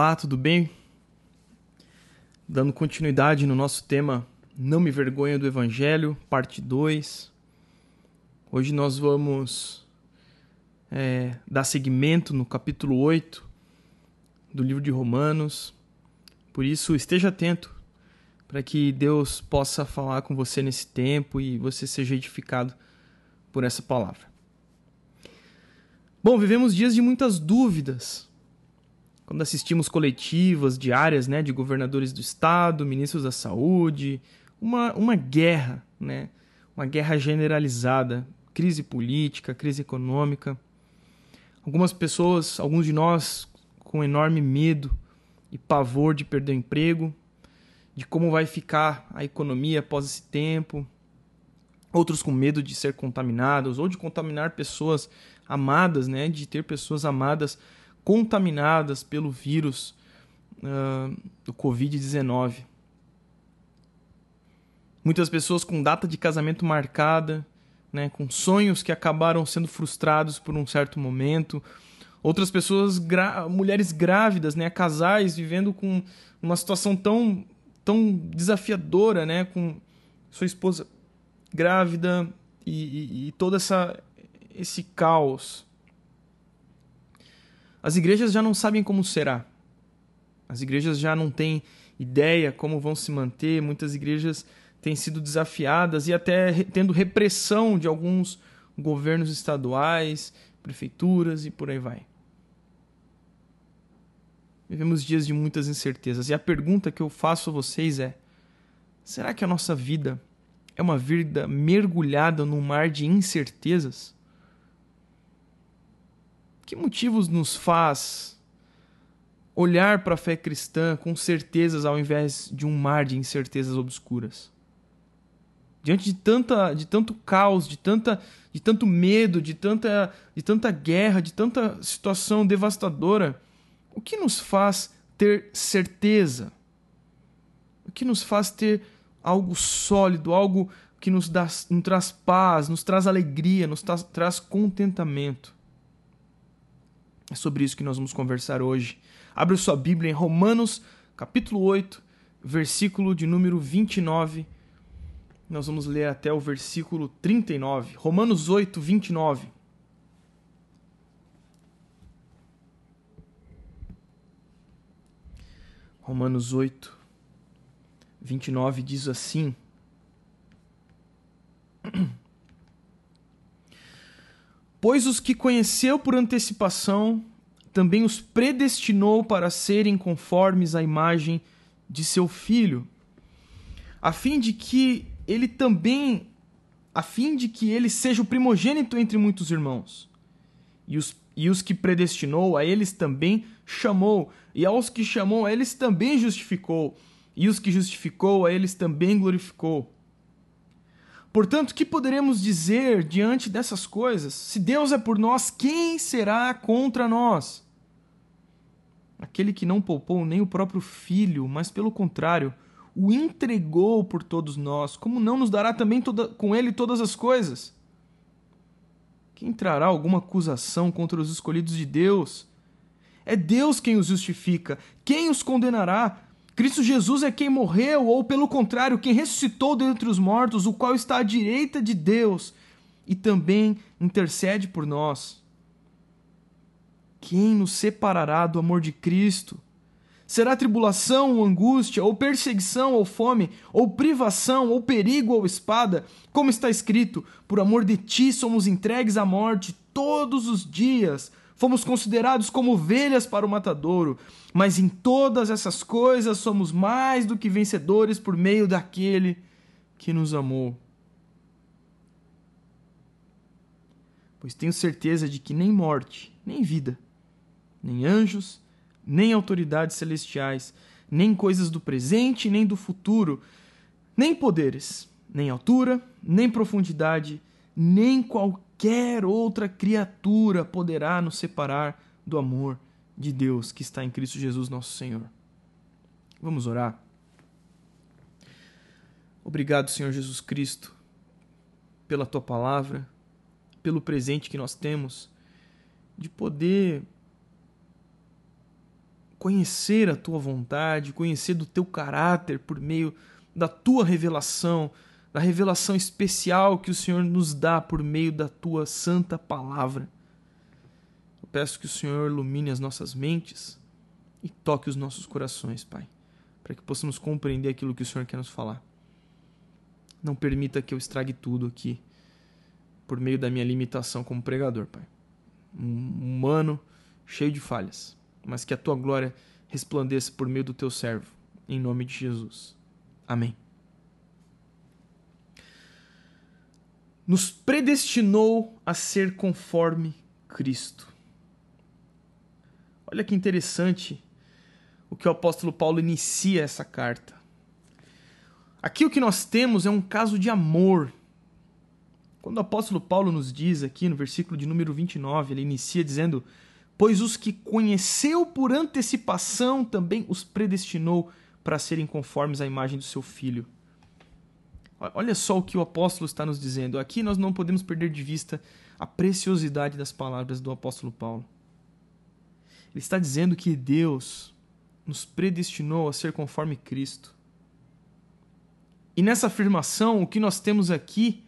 Olá, tudo bem? Dando continuidade no nosso tema Não Me Vergonha do Evangelho, parte 2. Hoje nós vamos é, dar seguimento no capítulo 8 do livro de Romanos. Por isso, esteja atento para que Deus possa falar com você nesse tempo e você seja edificado por essa palavra. Bom, vivemos dias de muitas dúvidas quando assistimos coletivas diárias né, de governadores do Estado, ministros da Saúde, uma, uma guerra, né, uma guerra generalizada, crise política, crise econômica. Algumas pessoas, alguns de nós, com enorme medo e pavor de perder o emprego, de como vai ficar a economia após esse tempo. Outros com medo de ser contaminados ou de contaminar pessoas amadas, né, de ter pessoas amadas contaminadas pelo vírus uh, do Covid-19. Muitas pessoas com data de casamento marcada, né, com sonhos que acabaram sendo frustrados por um certo momento. Outras pessoas, mulheres grávidas, né, casais vivendo com uma situação tão, tão desafiadora, né, com sua esposa grávida e, e, e todo essa, esse caos. As igrejas já não sabem como será. As igrejas já não têm ideia como vão se manter. Muitas igrejas têm sido desafiadas e até tendo repressão de alguns governos estaduais, prefeituras e por aí vai. Vivemos dias de muitas incertezas e a pergunta que eu faço a vocês é: será que a nossa vida é uma vida mergulhada num mar de incertezas? Que motivos nos faz olhar para a fé cristã com certezas ao invés de um mar de incertezas obscuras? Diante de tanta de tanto caos, de tanta de tanto medo, de tanta de tanta guerra, de tanta situação devastadora, o que nos faz ter certeza? O que nos faz ter algo sólido, algo que nos, dá, nos traz paz, nos traz alegria, nos traz, traz contentamento? É sobre isso que nós vamos conversar hoje. Abre sua Bíblia em Romanos, capítulo 8, versículo de número 29. Nós vamos ler até o versículo 39. Romanos 8, 29. Romanos 8, 29 diz assim: Pois os que conheceu por antecipação, também os predestinou para serem conformes à imagem de seu filho, a fim de que ele também, a fim de que ele seja o primogênito entre muitos irmãos. E os, e os que predestinou, a eles também chamou, e aos que chamou, a eles também justificou, e os que justificou, a eles também glorificou. Portanto, que poderemos dizer diante dessas coisas? Se Deus é por nós, quem será contra nós? Aquele que não poupou nem o próprio filho, mas pelo contrário, o entregou por todos nós, como não nos dará também toda, com ele todas as coisas? Quem trará alguma acusação contra os escolhidos de Deus? É Deus quem os justifica. Quem os condenará? Cristo Jesus é quem morreu, ou pelo contrário, quem ressuscitou dentre os mortos, o qual está à direita de Deus e também intercede por nós. Quem nos separará do amor de Cristo? Será tribulação ou angústia, ou perseguição ou fome, ou privação, ou perigo ou espada? Como está escrito: Por amor de ti somos entregues à morte todos os dias fomos considerados como ovelhas para o matadouro, mas em todas essas coisas somos mais do que vencedores por meio daquele que nos amou. Pois tenho certeza de que nem morte, nem vida, nem anjos, nem autoridades celestiais, nem coisas do presente, nem do futuro, nem poderes, nem altura, nem profundidade, nem qualquer outra criatura poderá nos separar do amor de Deus que está em Cristo Jesus, nosso Senhor. Vamos orar. Obrigado, Senhor Jesus Cristo, pela tua palavra, pelo presente que nós temos de poder conhecer a tua vontade, conhecer do teu caráter por meio da tua revelação, da revelação especial que o Senhor nos dá por meio da tua santa palavra. Eu peço que o Senhor ilumine as nossas mentes e toque os nossos corações, Pai, para que possamos compreender aquilo que o Senhor quer nos falar. Não permita que eu estrague tudo aqui por meio da minha limitação como pregador, Pai. Um humano cheio de falhas, mas que a tua glória resplandeça por meio do teu servo, em nome de Jesus. Amém. Nos predestinou a ser conforme Cristo. Olha que interessante o que o apóstolo Paulo inicia essa carta. Aqui o que nós temos é um caso de amor. Quando o apóstolo Paulo nos diz aqui no versículo de número 29, ele inicia dizendo: Pois os que conheceu por antecipação também os predestinou para serem conformes à imagem do seu filho. Olha só o que o apóstolo está nos dizendo. Aqui nós não podemos perder de vista a preciosidade das palavras do apóstolo Paulo. Ele está dizendo que Deus nos predestinou a ser conforme Cristo. E nessa afirmação, o que nós temos aqui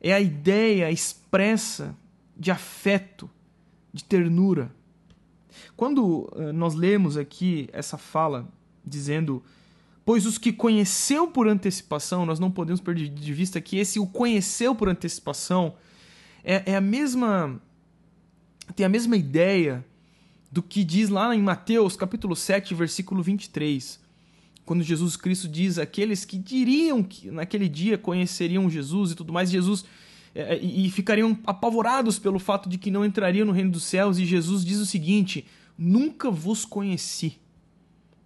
é a ideia expressa de afeto, de ternura. Quando uh, nós lemos aqui essa fala dizendo, pois os que conheceu por antecipação, nós não podemos perder de vista que esse o conheceu por antecipação é, é a mesma tem a mesma ideia do que diz lá em Mateus capítulo 7, versículo 23 quando Jesus Cristo diz aqueles que diriam que naquele dia conheceriam Jesus e tudo mais, Jesus é, e, e ficariam apavorados pelo fato de que não entrariam no reino dos céus, e Jesus diz o seguinte: Nunca vos conheci.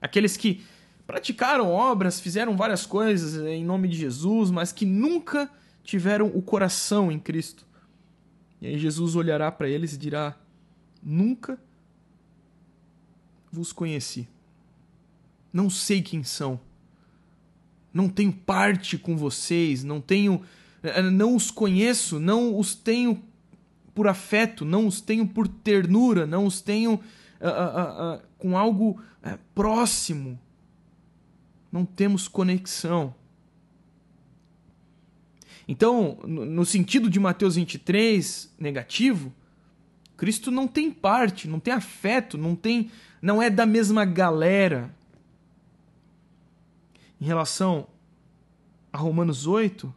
Aqueles que praticaram obras, fizeram várias coisas em nome de Jesus, mas que nunca tiveram o coração em Cristo. E aí Jesus olhará para eles e dirá: Nunca vos conheci. Não sei quem são. Não tenho parte com vocês, não tenho eh, não os conheço, não os tenho por afeto, não os tenho por ternura, não os tenho uh, uh, uh, com algo eh, próximo. Não temos conexão. Então, no sentido de Mateus 23, negativo, Cristo não tem parte, não tem afeto, não tem, não é da mesma galera. Em relação a Romanos 8,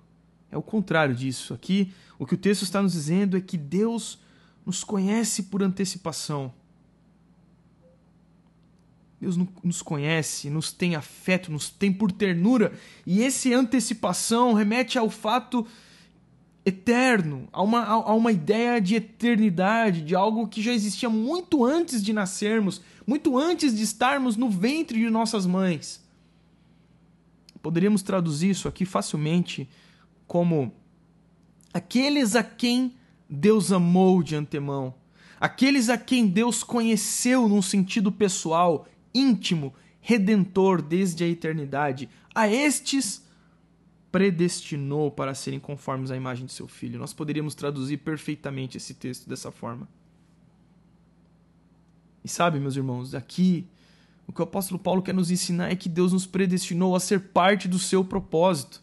é o contrário disso. Aqui, o que o texto está nos dizendo é que Deus nos conhece por antecipação. Deus nos conhece, nos tem afeto, nos tem por ternura, e esse antecipação remete ao fato eterno, a uma, a uma ideia de eternidade, de algo que já existia muito antes de nascermos, muito antes de estarmos no ventre de nossas mães. Poderíamos traduzir isso aqui facilmente como aqueles a quem Deus amou de antemão, aqueles a quem Deus conheceu num sentido pessoal, íntimo, redentor desde a eternidade, a estes predestinou para serem conformes à imagem de seu filho. Nós poderíamos traduzir perfeitamente esse texto dessa forma. E sabe, meus irmãos, aqui o que o apóstolo Paulo quer nos ensinar é que Deus nos predestinou a ser parte do seu propósito.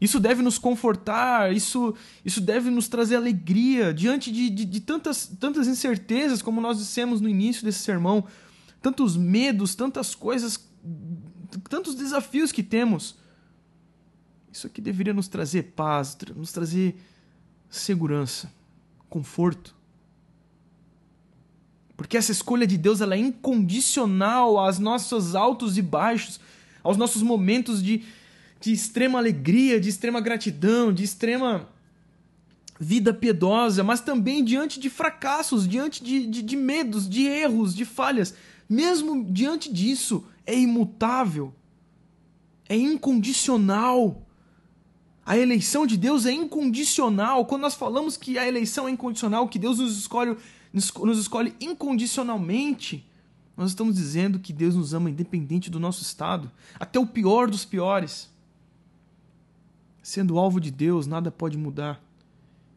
Isso deve nos confortar, isso, isso deve nos trazer alegria diante de, de, de, tantas, tantas incertezas, como nós dissemos no início desse sermão, tantos medos, tantas coisas, tantos desafios que temos. Isso aqui deveria nos trazer paz, nos trazer segurança, conforto. Porque essa escolha de Deus ela é incondicional aos nossos altos e baixos, aos nossos momentos de, de extrema alegria, de extrema gratidão, de extrema vida piedosa, mas também diante de fracassos, diante de, de, de medos, de erros, de falhas. Mesmo diante disso, é imutável, é incondicional. A eleição de Deus é incondicional. Quando nós falamos que a eleição é incondicional, que Deus nos escolhe nos escolhe incondicionalmente, nós estamos dizendo que Deus nos ama independente do nosso estado, até o pior dos piores. Sendo alvo de Deus, nada pode mudar.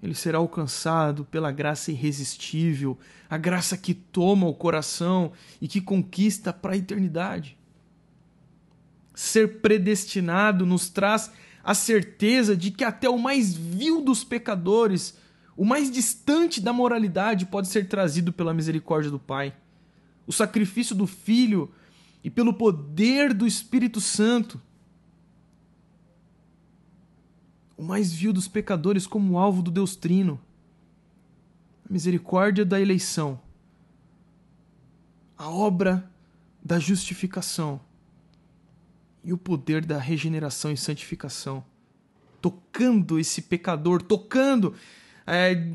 ele será alcançado pela graça irresistível, a graça que toma o coração e que conquista para a eternidade. Ser predestinado nos traz a certeza de que até o mais vil dos pecadores, o mais distante da moralidade, pode ser trazido pela misericórdia do Pai. O sacrifício do Filho e pelo poder do Espírito Santo o mais vil dos pecadores como alvo do Deus Trino. A misericórdia da eleição. A obra da justificação. E o poder da regeneração e santificação. Tocando esse pecador, tocando, é,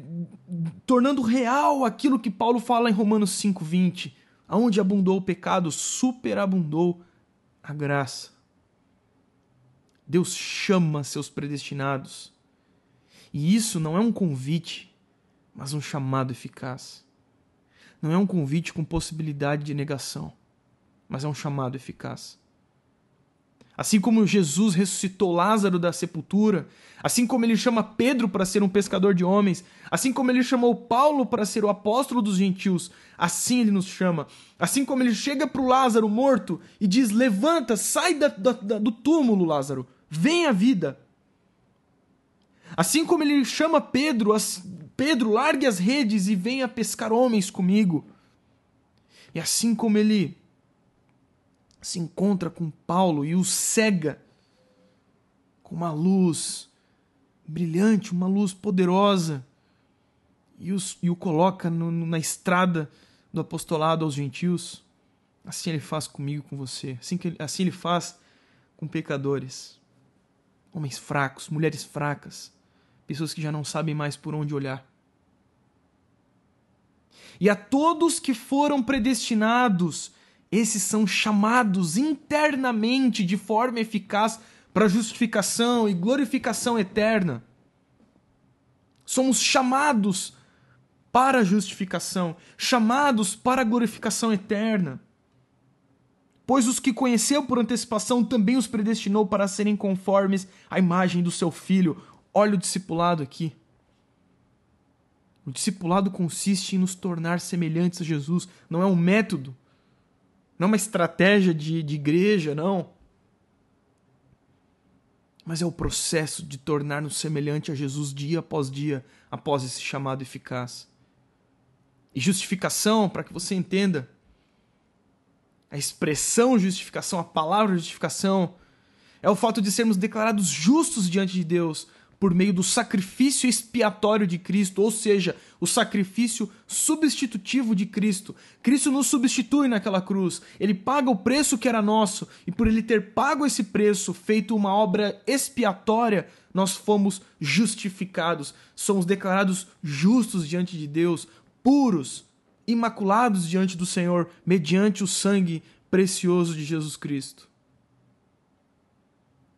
tornando real aquilo que Paulo fala em Romanos 5,20. Aonde abundou o pecado, superabundou a graça. Deus chama seus predestinados. E isso não é um convite, mas um chamado eficaz. Não é um convite com possibilidade de negação, mas é um chamado eficaz. Assim como Jesus ressuscitou Lázaro da sepultura, assim como ele chama Pedro para ser um pescador de homens, assim como ele chamou Paulo para ser o apóstolo dos gentios, assim ele nos chama. Assim como ele chega para o Lázaro morto e diz: Levanta, sai da, da, do túmulo, Lázaro. Vem a vida. Assim como ele chama Pedro, Pedro, largue as redes e venha pescar homens comigo. E assim como ele se encontra com Paulo e o cega com uma luz brilhante, uma luz poderosa, e, os, e o coloca no, na estrada do apostolado aos gentios, assim ele faz comigo, com você. Assim, que, assim ele faz com pecadores homens fracos, mulheres fracas, pessoas que já não sabem mais por onde olhar. E a todos que foram predestinados, esses são chamados internamente de forma eficaz para justificação e glorificação eterna. Somos chamados para justificação, chamados para glorificação eterna. Pois os que conheceu por antecipação também os predestinou para serem conformes à imagem do seu filho. Olha o discipulado aqui. O discipulado consiste em nos tornar semelhantes a Jesus. Não é um método, não é uma estratégia de, de igreja, não. Mas é o processo de tornar-nos semelhante a Jesus dia após dia, após esse chamado eficaz. E justificação, para que você entenda, a expressão justificação, a palavra justificação, é o fato de sermos declarados justos diante de Deus por meio do sacrifício expiatório de Cristo, ou seja, o sacrifício substitutivo de Cristo. Cristo nos substitui naquela cruz, ele paga o preço que era nosso, e por ele ter pago esse preço, feito uma obra expiatória, nós fomos justificados, somos declarados justos diante de Deus, puros, imaculados diante do Senhor mediante o sangue precioso de Jesus Cristo.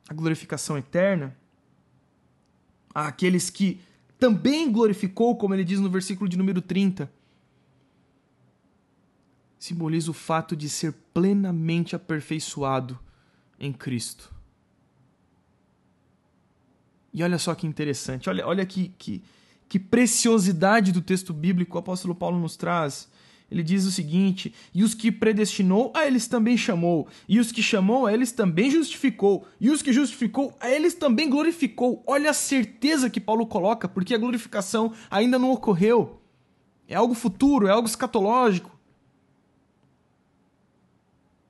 A glorificação eterna, àqueles que também glorificou, como ele diz no versículo de número 30, simboliza o fato de ser plenamente aperfeiçoado em Cristo. E olha só que interessante, olha, olha que, que, que preciosidade do texto bíblico o apóstolo Paulo nos traz. Ele diz o seguinte: E os que predestinou, a eles também chamou. E os que chamou, a eles também justificou. E os que justificou, a eles também glorificou. Olha a certeza que Paulo coloca, porque a glorificação ainda não ocorreu. É algo futuro, é algo escatológico.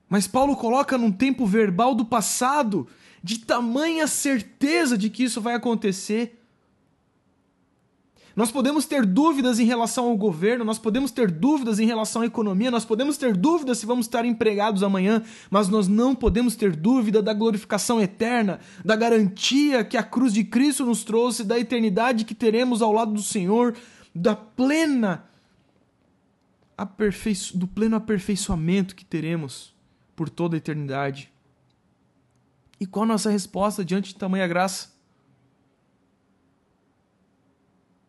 Mas Paulo coloca num tempo verbal do passado, de tamanha certeza de que isso vai acontecer nós podemos ter dúvidas em relação ao governo, nós podemos ter dúvidas em relação à economia, nós podemos ter dúvidas se vamos estar empregados amanhã, mas nós não podemos ter dúvida da glorificação eterna, da garantia que a cruz de Cristo nos trouxe, da eternidade que teremos ao lado do Senhor, da plena do pleno aperfeiçoamento que teremos por toda a eternidade. E qual a nossa resposta diante de tamanha graça?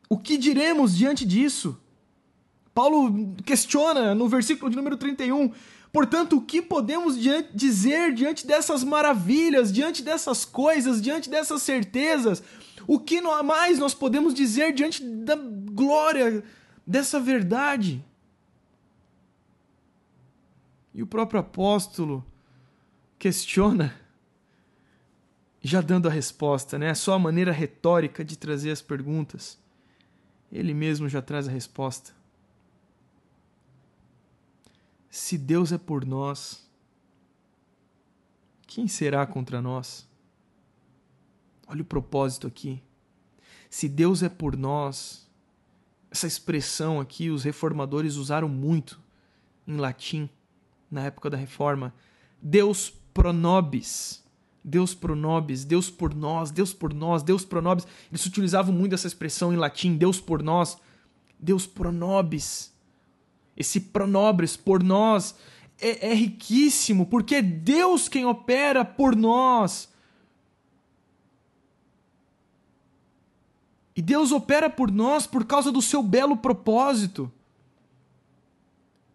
O que diremos diante disso? Paulo questiona no versículo de número 31: Portanto, o que podemos dizer diante dessas maravilhas, diante dessas coisas, diante dessas certezas? O que mais nós podemos dizer diante da glória dessa verdade? E o próprio apóstolo questiona, já dando a resposta, né? Só a maneira retórica de trazer as perguntas. Ele mesmo já traz a resposta. Se Deus é por nós, quem será contra nós? Olha o propósito aqui. Se Deus é por nós, essa expressão aqui os reformadores usaram muito em latim na época da reforma. Deus pro nobis. Deus pro nobis, Deus por nós, Deus por nós, Deus pro nobis. Eles utilizavam muito essa expressão em latim, Deus por nós, Deus pro nobis. Esse pronobres por nós é, é riquíssimo, porque é Deus quem opera por nós. E Deus opera por nós por causa do seu belo propósito.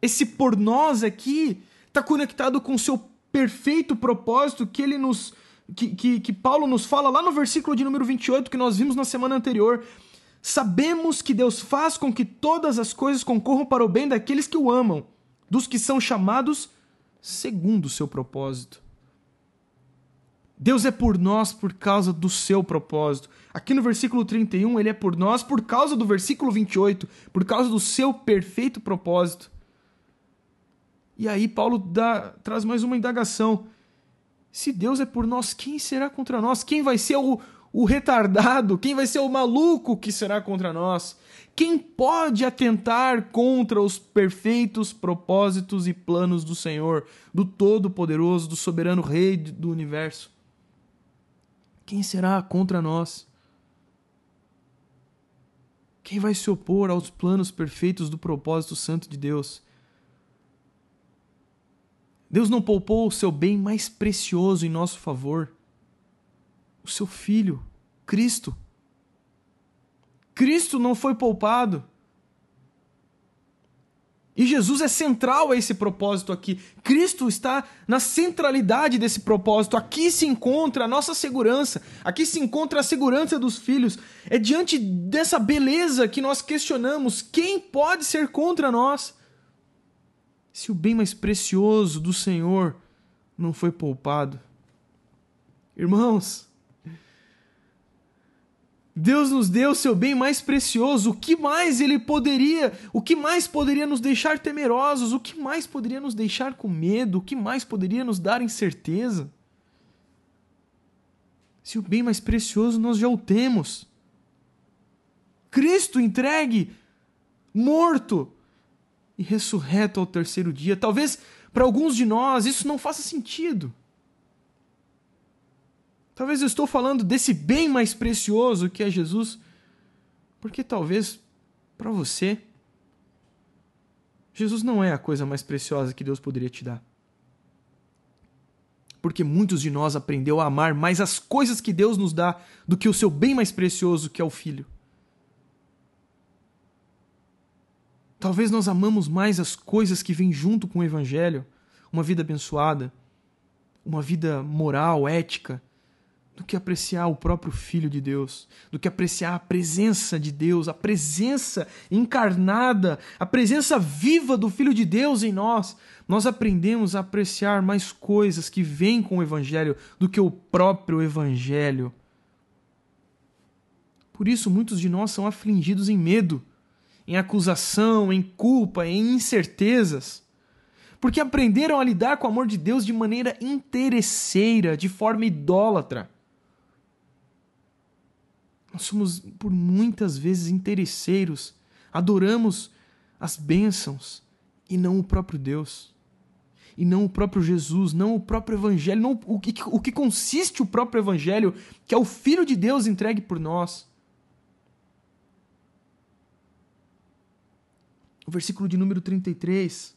Esse por nós aqui está conectado com o seu perfeito propósito que ele nos. Que, que, que Paulo nos fala lá no versículo de número 28 que nós vimos na semana anterior. Sabemos que Deus faz com que todas as coisas concorram para o bem daqueles que o amam, dos que são chamados segundo o seu propósito. Deus é por nós por causa do seu propósito. Aqui no versículo 31, ele é por nós por causa do versículo 28, por causa do seu perfeito propósito. E aí Paulo dá, traz mais uma indagação. Se Deus é por nós, quem será contra nós? Quem vai ser o, o retardado? Quem vai ser o maluco que será contra nós? Quem pode atentar contra os perfeitos propósitos e planos do Senhor, do Todo-Poderoso, do soberano Rei do universo? Quem será contra nós? Quem vai se opor aos planos perfeitos do propósito santo de Deus? Deus não poupou o seu bem mais precioso em nosso favor, o seu Filho, Cristo. Cristo não foi poupado. E Jesus é central a esse propósito aqui. Cristo está na centralidade desse propósito. Aqui se encontra a nossa segurança. Aqui se encontra a segurança dos filhos. É diante dessa beleza que nós questionamos quem pode ser contra nós se o bem mais precioso do Senhor não foi poupado? Irmãos, Deus nos deu o seu bem mais precioso. O que mais ele poderia, o que mais poderia nos deixar temerosos? O que mais poderia nos deixar com medo? O que mais poderia nos dar incerteza? Se o bem mais precioso nós já o temos. Cristo entregue, morto, e ressurreto ao terceiro dia. Talvez para alguns de nós isso não faça sentido. Talvez eu estou falando desse bem mais precioso que é Jesus, porque talvez para você Jesus não é a coisa mais preciosa que Deus poderia te dar. Porque muitos de nós aprendeu a amar mais as coisas que Deus nos dá do que o seu bem mais precioso, que é o filho. Talvez nós amamos mais as coisas que vêm junto com o Evangelho, uma vida abençoada, uma vida moral, ética, do que apreciar o próprio Filho de Deus, do que apreciar a presença de Deus, a presença encarnada, a presença viva do Filho de Deus em nós. Nós aprendemos a apreciar mais coisas que vêm com o Evangelho do que o próprio Evangelho. Por isso, muitos de nós são afligidos em medo em acusação, em culpa, em incertezas. Porque aprenderam a lidar com o amor de Deus de maneira interesseira, de forma idólatra. Nós somos, por muitas vezes, interesseiros, adoramos as bênçãos e não o próprio Deus, e não o próprio Jesus, não o próprio Evangelho, não o que, o que consiste o próprio Evangelho, que é o Filho de Deus entregue por nós. O versículo de número 33,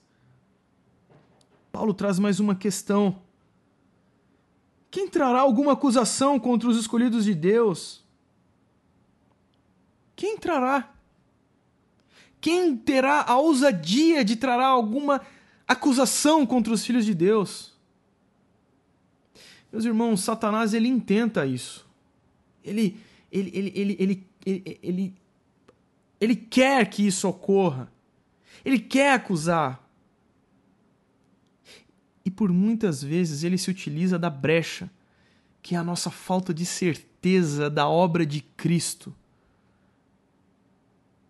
Paulo traz mais uma questão. Quem trará alguma acusação contra os escolhidos de Deus? Quem trará? Quem terá a ousadia de trará alguma acusação contra os filhos de Deus. Meus irmãos, Satanás ele intenta isso. Ele ele ele ele ele, ele, ele, ele quer que isso ocorra. Ele quer acusar. E por muitas vezes ele se utiliza da brecha, que é a nossa falta de certeza da obra de Cristo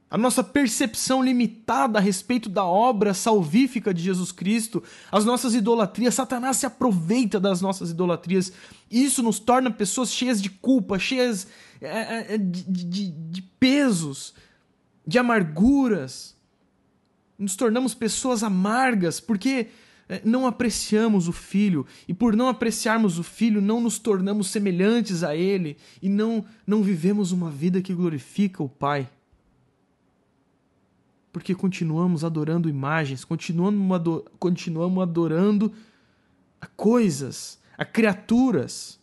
a nossa percepção limitada a respeito da obra salvífica de Jesus Cristo, as nossas idolatrias, Satanás se aproveita das nossas idolatrias. Isso nos torna pessoas cheias de culpa, cheias é, é, de, de, de pesos, de amarguras. Nos tornamos pessoas amargas porque é, não apreciamos o filho e por não apreciarmos o filho não nos tornamos semelhantes a ele e não não vivemos uma vida que glorifica o pai porque continuamos adorando imagens, continuamos, ador continuamos adorando a coisas, a criaturas.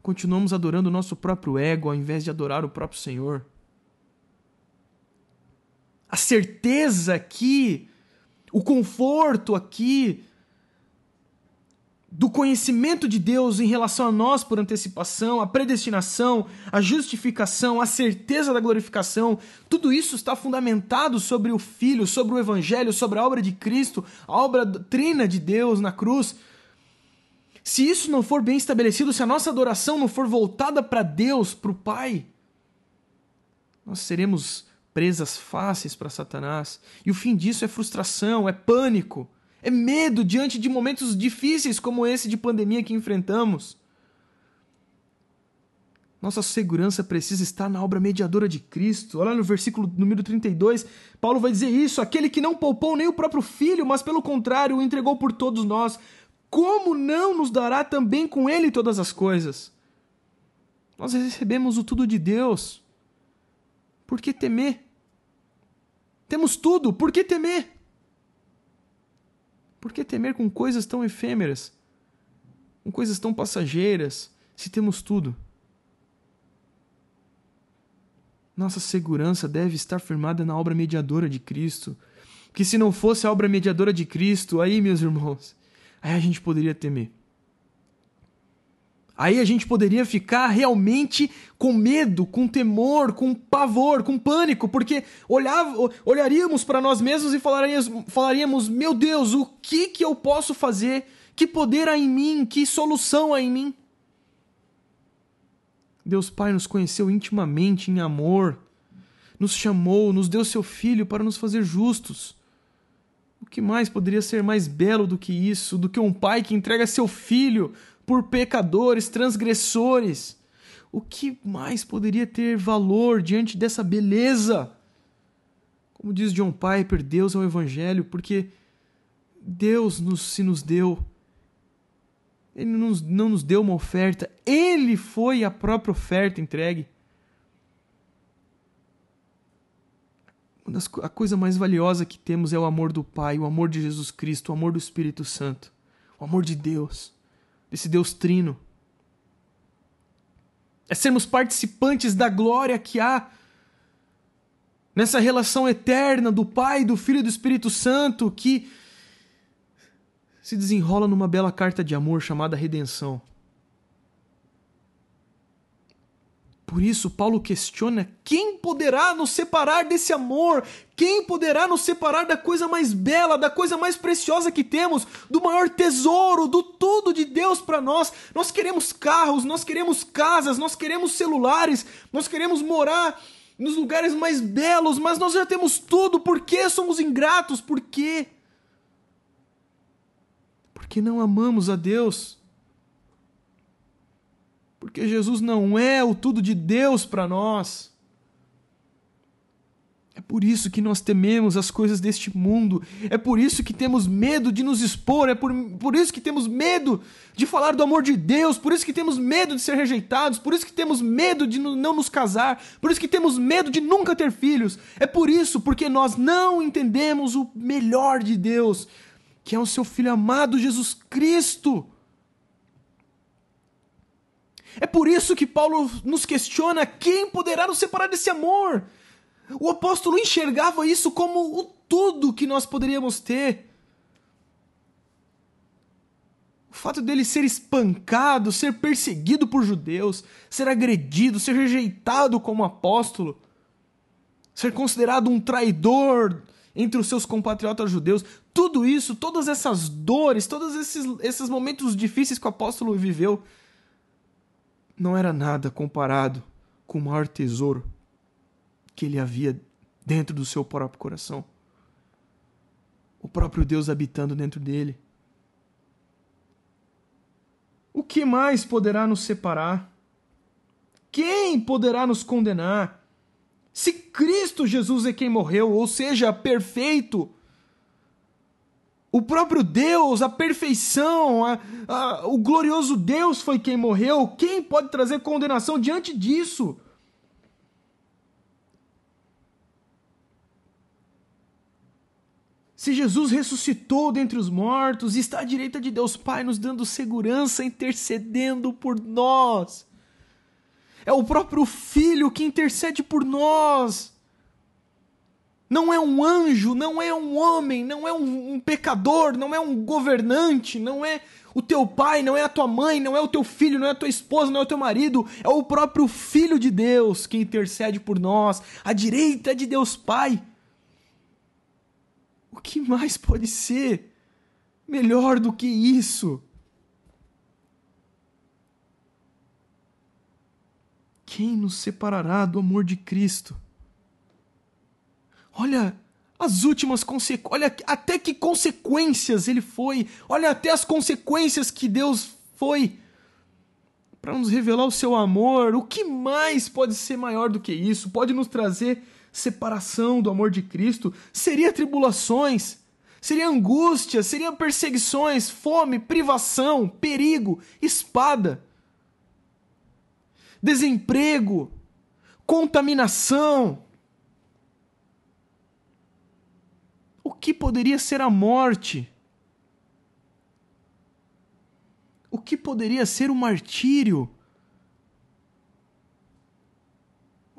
Continuamos adorando o nosso próprio ego ao invés de adorar o próprio Senhor. A certeza aqui, o conforto aqui, do conhecimento de Deus em relação a nós por antecipação, a predestinação, a justificação, a certeza da glorificação, tudo isso está fundamentado sobre o Filho, sobre o Evangelho, sobre a obra de Cristo, a obra trina de Deus na cruz. Se isso não for bem estabelecido, se a nossa adoração não for voltada para Deus, para o Pai, nós seremos presas fáceis para Satanás. E o fim disso é frustração, é pânico é medo diante de momentos difíceis como esse de pandemia que enfrentamos. Nossa segurança precisa estar na obra mediadora de Cristo. Olha no versículo número 32, Paulo vai dizer isso: aquele que não poupou nem o próprio filho, mas pelo contrário o entregou por todos nós, como não nos dará também com ele todas as coisas? Nós recebemos o tudo de Deus. Por que temer? Temos tudo, por que temer? Por que temer com coisas tão efêmeras? Com coisas tão passageiras, se temos tudo? Nossa segurança deve estar firmada na obra mediadora de Cristo. Que se não fosse a obra mediadora de Cristo, aí, meus irmãos, aí a gente poderia temer. Aí a gente poderia ficar realmente com medo, com temor, com pavor, com pânico, porque olhava, olharíamos para nós mesmos e falaríamos, falaríamos: Meu Deus, o que, que eu posso fazer? Que poder há em mim? Que solução há em mim? Deus Pai nos conheceu intimamente em amor, nos chamou, nos deu seu Filho para nos fazer justos. O que mais poderia ser mais belo do que isso, do que um pai que entrega seu filho por pecadores, transgressores. O que mais poderia ter valor diante dessa beleza? Como diz John Piper, Deus é o Evangelho, porque Deus nos, se nos deu. Ele nos, não nos deu uma oferta, Ele foi a própria oferta entregue. a coisa mais valiosa que temos é o amor do Pai, o amor de Jesus Cristo, o amor do Espírito Santo, o amor de Deus desse Deus trino. É sermos participantes da glória que há nessa relação eterna do Pai, do Filho e do Espírito Santo que se desenrola numa bela carta de amor chamada redenção. Por isso, Paulo questiona: quem poderá nos separar desse amor? Quem poderá nos separar da coisa mais bela, da coisa mais preciosa que temos, do maior tesouro, do tudo de Deus para nós? Nós queremos carros, nós queremos casas, nós queremos celulares, nós queremos morar nos lugares mais belos, mas nós já temos tudo. Por que somos ingratos? Por quê? Porque não amamos a Deus. Porque Jesus não é o tudo de Deus para nós. É por isso que nós tememos as coisas deste mundo. É por isso que temos medo de nos expor. É por, por isso que temos medo de falar do amor de Deus. Por isso que temos medo de ser rejeitados. Por isso que temos medo de não nos casar. Por isso que temos medo de nunca ter filhos. É por isso, porque nós não entendemos o melhor de Deus, que é o seu Filho amado Jesus Cristo. É por isso que Paulo nos questiona: quem poderá nos separar desse amor? O apóstolo enxergava isso como o tudo que nós poderíamos ter. O fato dele ser espancado, ser perseguido por judeus, ser agredido, ser rejeitado como apóstolo, ser considerado um traidor entre os seus compatriotas judeus, tudo isso, todas essas dores, todos esses, esses momentos difíceis que o apóstolo viveu, não era nada comparado com o maior tesouro que ele havia dentro do seu próprio coração. O próprio Deus habitando dentro dele. O que mais poderá nos separar? Quem poderá nos condenar? Se Cristo Jesus é quem morreu, ou seja, perfeito, o próprio Deus, a perfeição, a, a, o glorioso Deus foi quem morreu, quem pode trazer condenação diante disso? Se Jesus ressuscitou dentre os mortos está à direita de Deus Pai, nos dando segurança, intercedendo por nós. É o próprio Filho que intercede por nós. Não é um anjo, não é um homem, não é um, um, pecador, não é um governante, não é o teu pai, não é a tua mãe, não é o teu filho, não é a tua esposa, não é o teu marido. É o próprio Filho de Deus que intercede por nós, à direita de Deus Pai. O que mais pode ser melhor do que isso? Quem nos separará do amor de Cristo? Olha as últimas consequências, olha até que consequências ele foi, olha até as consequências que Deus foi para nos revelar o seu amor. O que mais pode ser maior do que isso? Pode nos trazer separação do amor de Cristo, seria tribulações, seria angústia, seria perseguições, fome, privação, perigo, espada, desemprego, contaminação. Que poderia ser a morte? O que poderia ser o martírio?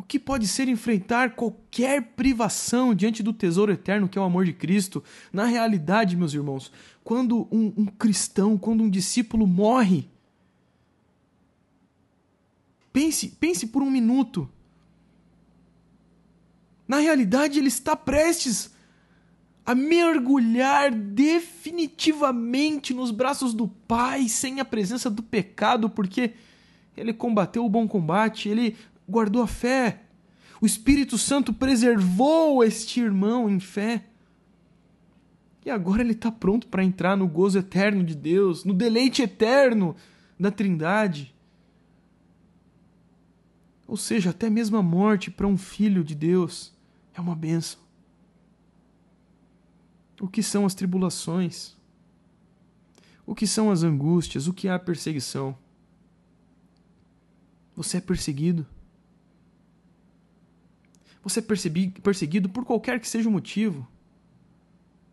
que pode ser enfrentar qualquer privação diante do tesouro eterno que é o amor de Cristo. Na realidade, meus irmãos, quando um, um cristão, quando um discípulo morre, pense, pense por um minuto. Na realidade, ele está prestes a mergulhar definitivamente nos braços do Pai, sem a presença do pecado, porque ele combateu o bom combate, ele guardou a fé. O Espírito Santo preservou este irmão em fé. E agora ele está pronto para entrar no gozo eterno de Deus, no deleite eterno da Trindade. Ou seja, até mesmo a morte para um filho de Deus é uma benção. O que são as tribulações? O que são as angústias? O que é a perseguição? Você é perseguido? Você é perseguido por qualquer que seja o motivo.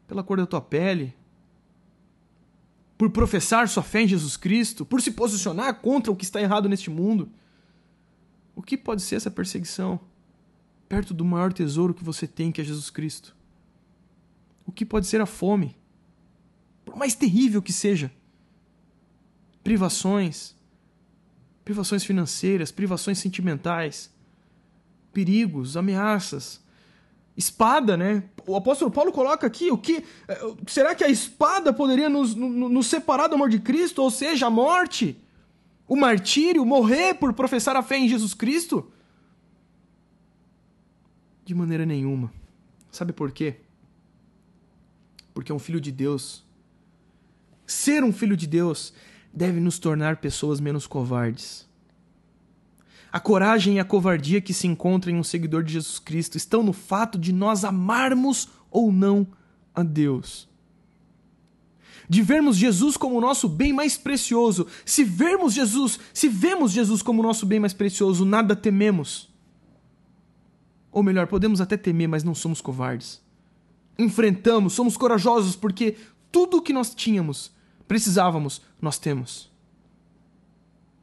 Pela cor da tua pele, por professar sua fé em Jesus Cristo, por se posicionar contra o que está errado neste mundo. O que pode ser essa perseguição perto do maior tesouro que você tem, que é Jesus Cristo? O que pode ser a fome? Por mais terrível que seja. Privações, privações financeiras, privações sentimentais, perigos, ameaças. Espada, né? O apóstolo Paulo coloca aqui o que. Eh, será que a espada poderia nos, nos separar do amor de Cristo? Ou seja, a morte, o martírio, morrer por professar a fé em Jesus Cristo? De maneira nenhuma. Sabe por quê? Porque é um filho de Deus. Ser um filho de Deus deve nos tornar pessoas menos covardes. A coragem e a covardia que se encontram em um seguidor de Jesus Cristo estão no fato de nós amarmos ou não a Deus. De vermos Jesus como o nosso bem mais precioso. Se vermos Jesus, se vemos Jesus como o nosso bem mais precioso, nada tememos. Ou melhor, podemos até temer, mas não somos covardes. Enfrentamos, somos corajosos porque tudo o que nós tínhamos, precisávamos, nós temos.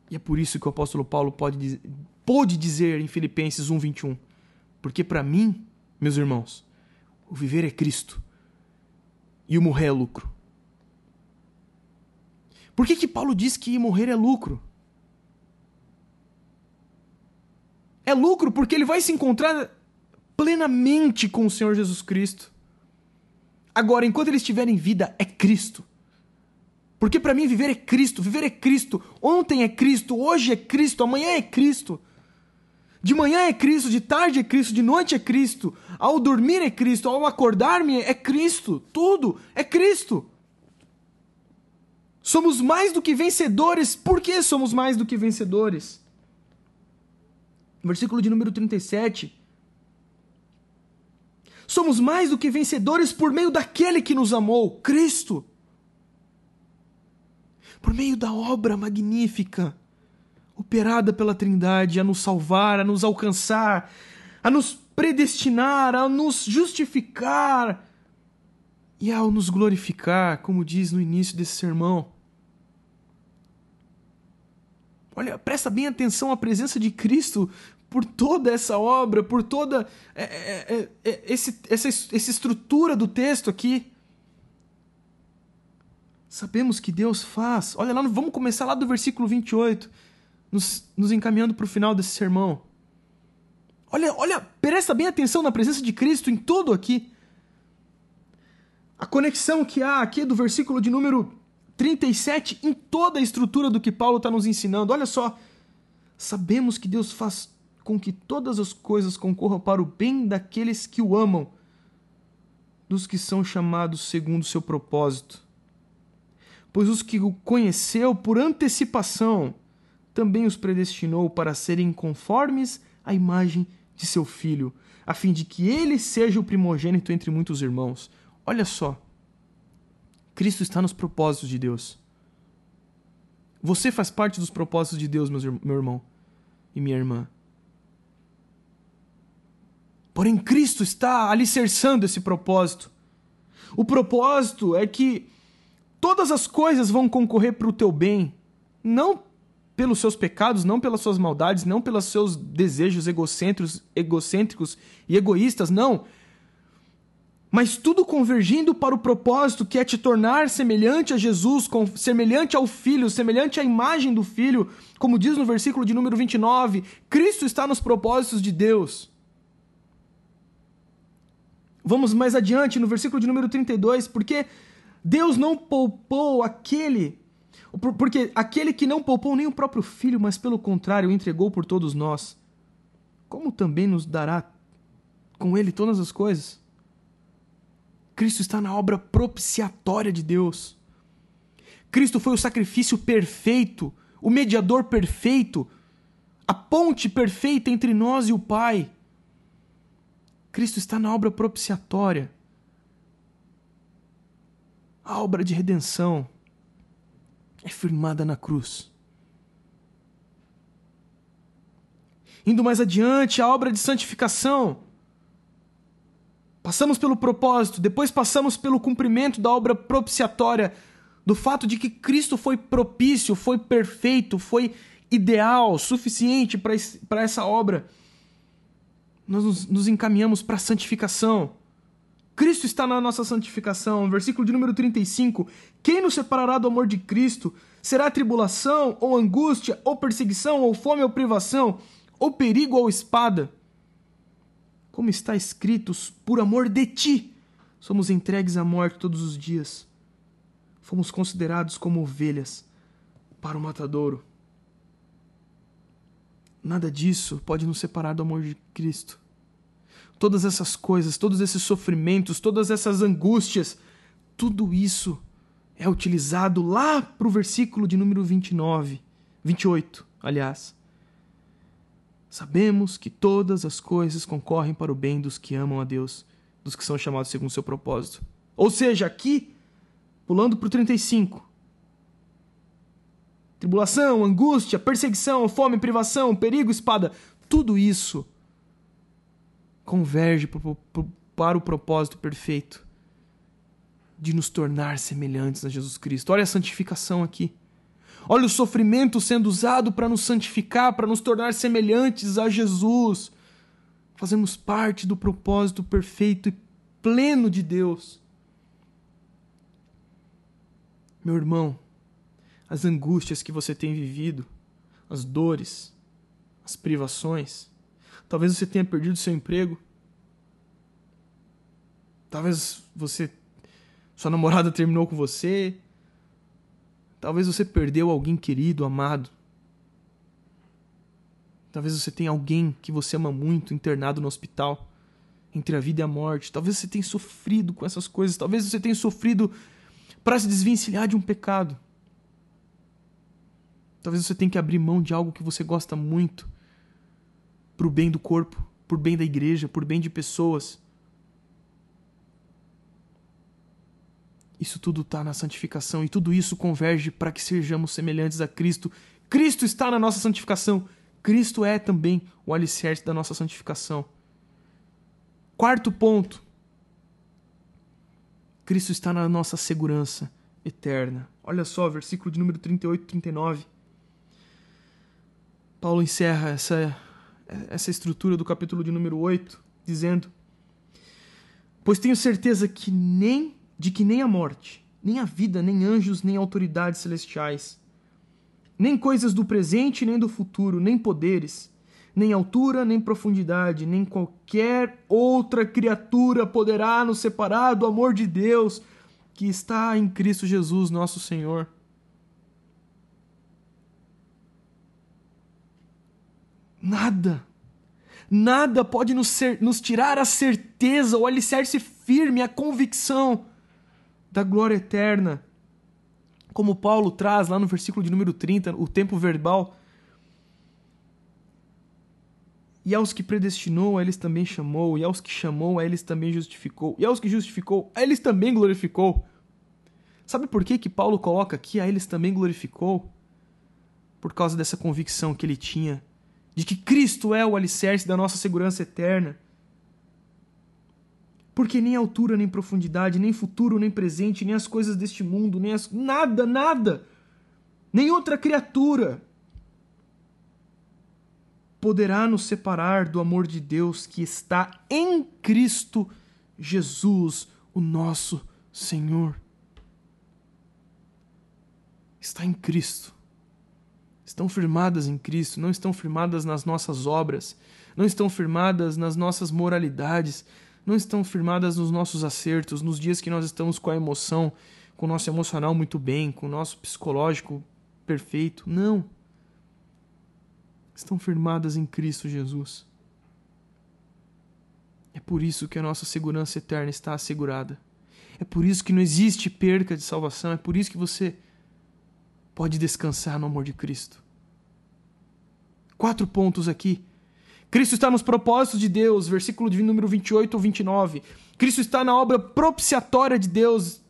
E é por isso que o apóstolo Paulo pode, pode dizer em Filipenses 1:21, porque para mim, meus irmãos, o viver é Cristo e o morrer é lucro. Por que, que Paulo diz que morrer é lucro? É lucro porque ele vai se encontrar plenamente com o Senhor Jesus Cristo. Agora, enquanto ele estiver em vida, é Cristo. Porque para mim viver é Cristo, viver é Cristo. Ontem é Cristo, hoje é Cristo, amanhã é Cristo. De manhã é Cristo, de tarde é Cristo, de noite é Cristo. Ao dormir é Cristo, ao acordar-me é Cristo. Tudo é Cristo. Somos mais do que vencedores. Por que somos mais do que vencedores? Versículo de número 37. Somos mais do que vencedores por meio daquele que nos amou, Cristo. Por meio da obra magnífica operada pela Trindade a nos salvar, a nos alcançar, a nos predestinar, a nos justificar e ao nos glorificar, como diz no início desse sermão. Olha, presta bem atenção à presença de Cristo por toda essa obra, por toda é, é, é, é esse, essa, essa estrutura do texto aqui. Sabemos que Deus faz. Olha lá, vamos começar lá do versículo 28, nos, nos encaminhando para o final desse sermão. Olha, olha, presta bem atenção na presença de Cristo em tudo aqui. A conexão que há aqui do versículo de número 37 em toda a estrutura do que Paulo está nos ensinando. Olha só. Sabemos que Deus faz com que todas as coisas concorram para o bem daqueles que o amam, dos que são chamados segundo o seu propósito. Pois os que o conheceu por antecipação, também os predestinou para serem conformes à imagem de seu filho, a fim de que ele seja o primogênito entre muitos irmãos. Olha só. Cristo está nos propósitos de Deus. Você faz parte dos propósitos de Deus, meu irmão e minha irmã. Porém, Cristo está alicerçando esse propósito. O propósito é que todas as coisas vão concorrer para o teu bem, não pelos seus pecados, não pelas suas maldades, não pelos seus desejos egocêntricos, egocêntricos e egoístas, não mas tudo convergindo para o propósito que é te tornar semelhante a Jesus, semelhante ao Filho, semelhante à imagem do Filho, como diz no versículo de número 29, Cristo está nos propósitos de Deus. Vamos mais adiante no versículo de número 32, porque Deus não poupou aquele, porque aquele que não poupou nem o próprio Filho, mas pelo contrário o entregou por todos nós, como também nos dará com ele todas as coisas? Cristo está na obra propiciatória de Deus. Cristo foi o sacrifício perfeito, o mediador perfeito, a ponte perfeita entre nós e o Pai. Cristo está na obra propiciatória. A obra de redenção é firmada na cruz. Indo mais adiante, a obra de santificação Passamos pelo propósito, depois passamos pelo cumprimento da obra propiciatória, do fato de que Cristo foi propício, foi perfeito, foi ideal, suficiente para essa obra. Nós nos, nos encaminhamos para a santificação. Cristo está na nossa santificação. Versículo de número 35. Quem nos separará do amor de Cristo? Será tribulação, ou angústia, ou perseguição, ou fome, ou privação, ou perigo, ou espada? como está escrito, por amor de ti, somos entregues à morte todos os dias. Fomos considerados como ovelhas para o matadouro. Nada disso pode nos separar do amor de Cristo. Todas essas coisas, todos esses sofrimentos, todas essas angústias, tudo isso é utilizado lá para o versículo de número 29, 28, aliás. Sabemos que todas as coisas concorrem para o bem dos que amam a Deus, dos que são chamados segundo o seu propósito. Ou seja, aqui, pulando para o 35. Tribulação, angústia, perseguição, fome, privação, perigo, espada, tudo isso converge para o propósito perfeito de nos tornar semelhantes a Jesus Cristo. Olha a santificação aqui. Olha o sofrimento sendo usado para nos santificar, para nos tornar semelhantes a Jesus. Fazemos parte do propósito perfeito e pleno de Deus. Meu irmão, as angústias que você tem vivido, as dores, as privações. Talvez você tenha perdido seu emprego. Talvez você sua namorada terminou com você. Talvez você perdeu alguém querido, amado. Talvez você tenha alguém que você ama muito internado no hospital, entre a vida e a morte. Talvez você tenha sofrido com essas coisas. Talvez você tenha sofrido para se desvencilhar de um pecado. Talvez você tenha que abrir mão de algo que você gosta muito pro bem do corpo, por bem da igreja, por bem de pessoas. Isso tudo está na santificação e tudo isso converge para que sejamos semelhantes a Cristo. Cristo está na nossa santificação. Cristo é também o alicerce da nossa santificação. Quarto ponto. Cristo está na nossa segurança eterna. Olha só, versículo de número 38 e 39. Paulo encerra essa, essa estrutura do capítulo de número 8, dizendo: Pois tenho certeza que nem de que nem a morte, nem a vida, nem anjos, nem autoridades celestiais, nem coisas do presente nem do futuro, nem poderes, nem altura, nem profundidade, nem qualquer outra criatura poderá nos separar do amor de Deus que está em Cristo Jesus, nosso Senhor. Nada, nada pode nos, ser, nos tirar a certeza, o alicerce firme, a convicção da glória eterna como Paulo traz lá no versículo de número 30, o tempo verbal. E aos que predestinou, a eles também chamou, e aos que chamou, a eles também justificou, e aos que justificou, a eles também glorificou. Sabe por que, que Paulo coloca aqui a eles também glorificou? Por causa dessa convicção que ele tinha de que Cristo é o alicerce da nossa segurança eterna porque nem altura, nem profundidade, nem futuro, nem presente, nem as coisas deste mundo, nem as. nada, nada, nem outra criatura poderá nos separar do amor de Deus que está em Cristo Jesus, o nosso Senhor. Está em Cristo. Estão firmadas em Cristo, não estão firmadas nas nossas obras, não estão firmadas nas nossas moralidades, não estão firmadas nos nossos acertos, nos dias que nós estamos com a emoção, com o nosso emocional muito bem, com o nosso psicológico perfeito. Não. Estão firmadas em Cristo Jesus. É por isso que a nossa segurança eterna está assegurada. É por isso que não existe perca de salvação. É por isso que você pode descansar no amor de Cristo. Quatro pontos aqui Cristo está nos propósitos de Deus, versículo de número 28 ou 29. Cristo está na obra propiciatória de Deus,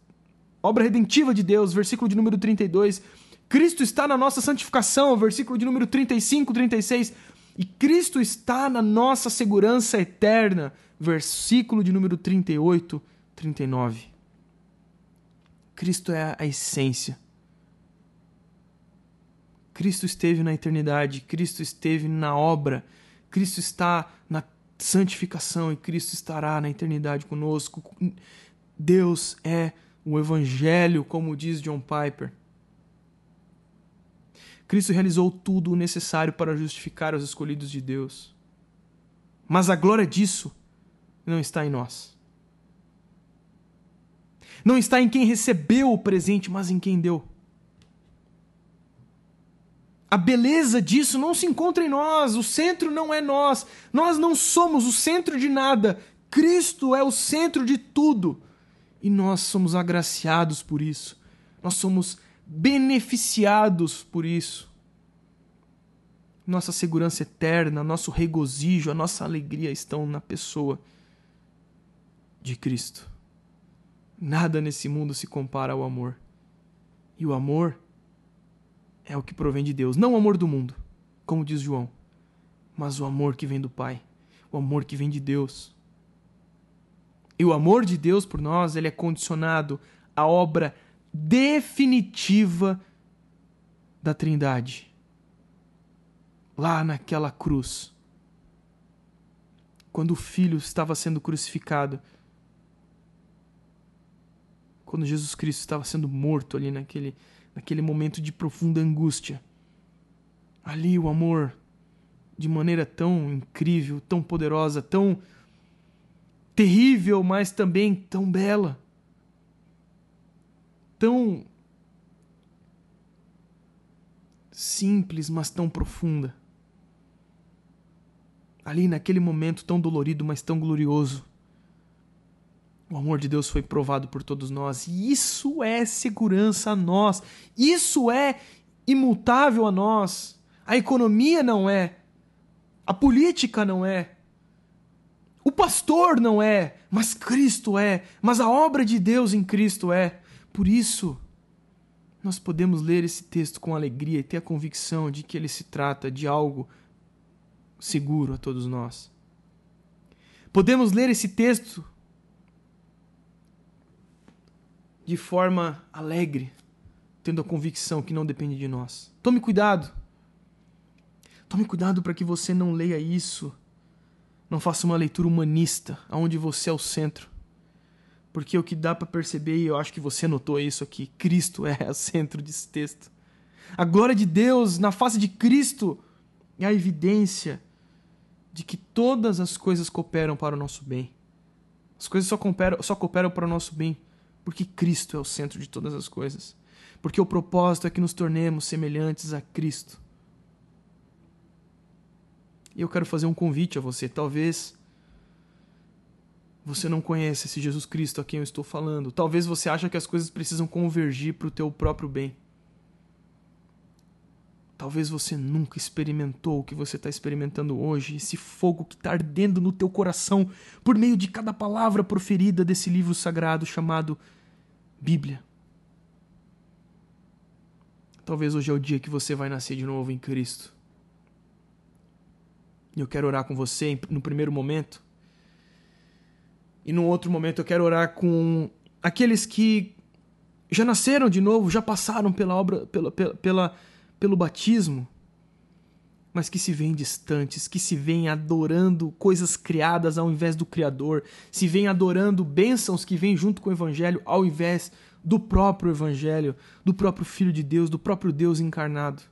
obra redentiva de Deus, versículo de número 32. Cristo está na nossa santificação, versículo de número 35, 36. E Cristo está na nossa segurança eterna, versículo de número 38, 39. Cristo é a essência. Cristo esteve na eternidade, Cristo esteve na obra Cristo está na santificação e Cristo estará na eternidade conosco. Deus é o Evangelho, como diz John Piper. Cristo realizou tudo o necessário para justificar os escolhidos de Deus. Mas a glória disso não está em nós. Não está em quem recebeu o presente, mas em quem deu. A beleza disso não se encontra em nós, o centro não é nós, nós não somos o centro de nada, Cristo é o centro de tudo. E nós somos agraciados por isso, nós somos beneficiados por isso. Nossa segurança eterna, nosso regozijo, a nossa alegria estão na pessoa de Cristo. Nada nesse mundo se compara ao amor. E o amor é o que provém de Deus, não o amor do mundo, como diz João, mas o amor que vem do Pai, o amor que vem de Deus. E o amor de Deus por nós, ele é condicionado à obra definitiva da Trindade. Lá naquela cruz, quando o filho estava sendo crucificado, quando Jesus Cristo estava sendo morto ali naquele naquele momento de profunda angústia. Ali o amor, de maneira tão incrível, tão poderosa, tão terrível, mas também tão bela, tão simples, mas tão profunda. Ali naquele momento tão dolorido, mas tão glorioso, o amor de Deus foi provado por todos nós. E isso é segurança a nós. Isso é imutável a nós. A economia não é. A política não é. O pastor não é. Mas Cristo é. Mas a obra de Deus em Cristo é. Por isso, nós podemos ler esse texto com alegria e ter a convicção de que ele se trata de algo seguro a todos nós. Podemos ler esse texto de forma alegre, tendo a convicção que não depende de nós. Tome cuidado. Tome cuidado para que você não leia isso. Não faça uma leitura humanista, onde você é o centro. Porque o que dá para perceber, e eu acho que você notou isso aqui, Cristo é o centro desse texto. A glória de Deus na face de Cristo é a evidência de que todas as coisas cooperam para o nosso bem. As coisas só cooperam, só cooperam para o nosso bem porque Cristo é o centro de todas as coisas. Porque o propósito é que nos tornemos semelhantes a Cristo. E eu quero fazer um convite a você. Talvez você não conheça esse Jesus Cristo a quem eu estou falando. Talvez você ache que as coisas precisam convergir para o teu próprio bem. Talvez você nunca experimentou o que você está experimentando hoje, esse fogo que está ardendo no teu coração por meio de cada palavra proferida desse livro sagrado chamado Bíblia. Talvez hoje é o dia que você vai nascer de novo em Cristo. E eu quero orar com você no primeiro momento. E no outro momento eu quero orar com aqueles que já nasceram de novo, já passaram pela obra, pela, pela, pela pelo batismo, mas que se veem distantes, que se veem adorando coisas criadas ao invés do Criador, se veem adorando bênçãos que vêm junto com o Evangelho ao invés do próprio Evangelho, do próprio Filho de Deus, do próprio Deus encarnado.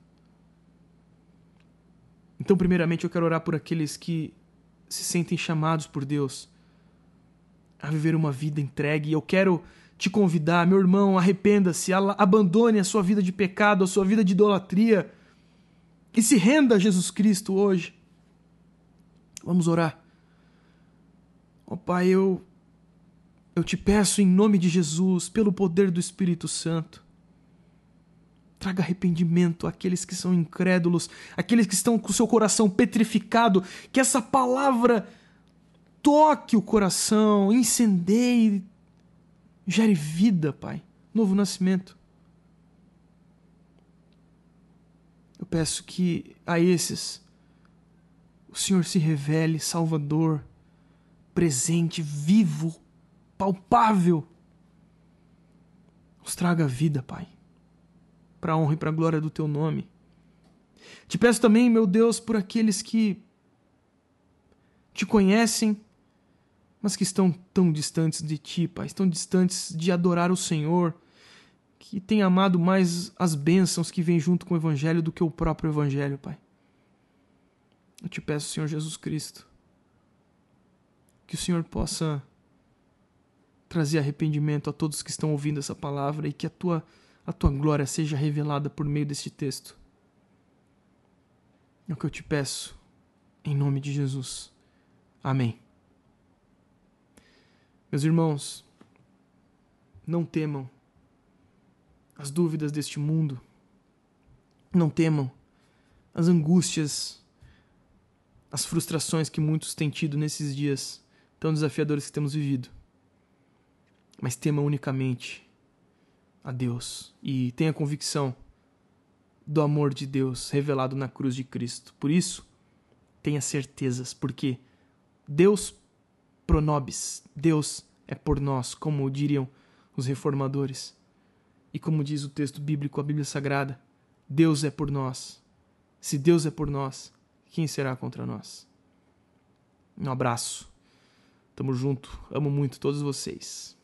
Então, primeiramente, eu quero orar por aqueles que se sentem chamados por Deus a viver uma vida entregue. Eu quero te convidar, meu irmão, arrependa-se, abandone a sua vida de pecado, a sua vida de idolatria e se renda a Jesus Cristo hoje. Vamos orar. Ó oh, Pai, eu eu te peço em nome de Jesus, pelo poder do Espírito Santo, traga arrependimento àqueles que são incrédulos, aqueles que estão com o seu coração petrificado, que essa palavra toque o coração, incendeie Gere vida, Pai. Novo nascimento. Eu peço que a esses o Senhor se revele Salvador, presente, vivo, palpável. Nos traga vida, Pai, para a honra e para a glória do Teu nome. Te peço também, meu Deus, por aqueles que te conhecem mas que estão tão distantes de ti, Pai, estão distantes de adorar o Senhor, que têm amado mais as bênçãos que vêm junto com o Evangelho do que o próprio Evangelho, Pai. Eu te peço, Senhor Jesus Cristo, que o Senhor possa trazer arrependimento a todos que estão ouvindo essa palavra e que a tua, a tua glória seja revelada por meio deste texto. É o que eu te peço, em nome de Jesus. Amém. Meus irmãos, não temam as dúvidas deste mundo, não temam as angústias, as frustrações que muitos têm tido nesses dias tão desafiadores que temos vivido. Mas temam unicamente a Deus e tenha convicção do amor de Deus revelado na cruz de Cristo. Por isso, tenha certezas, porque Deus pro nobis. Deus é por nós, como diriam os reformadores. E como diz o texto bíblico, a Bíblia Sagrada, Deus é por nós. Se Deus é por nós, quem será contra nós? Um abraço. Tamo junto. Amo muito todos vocês.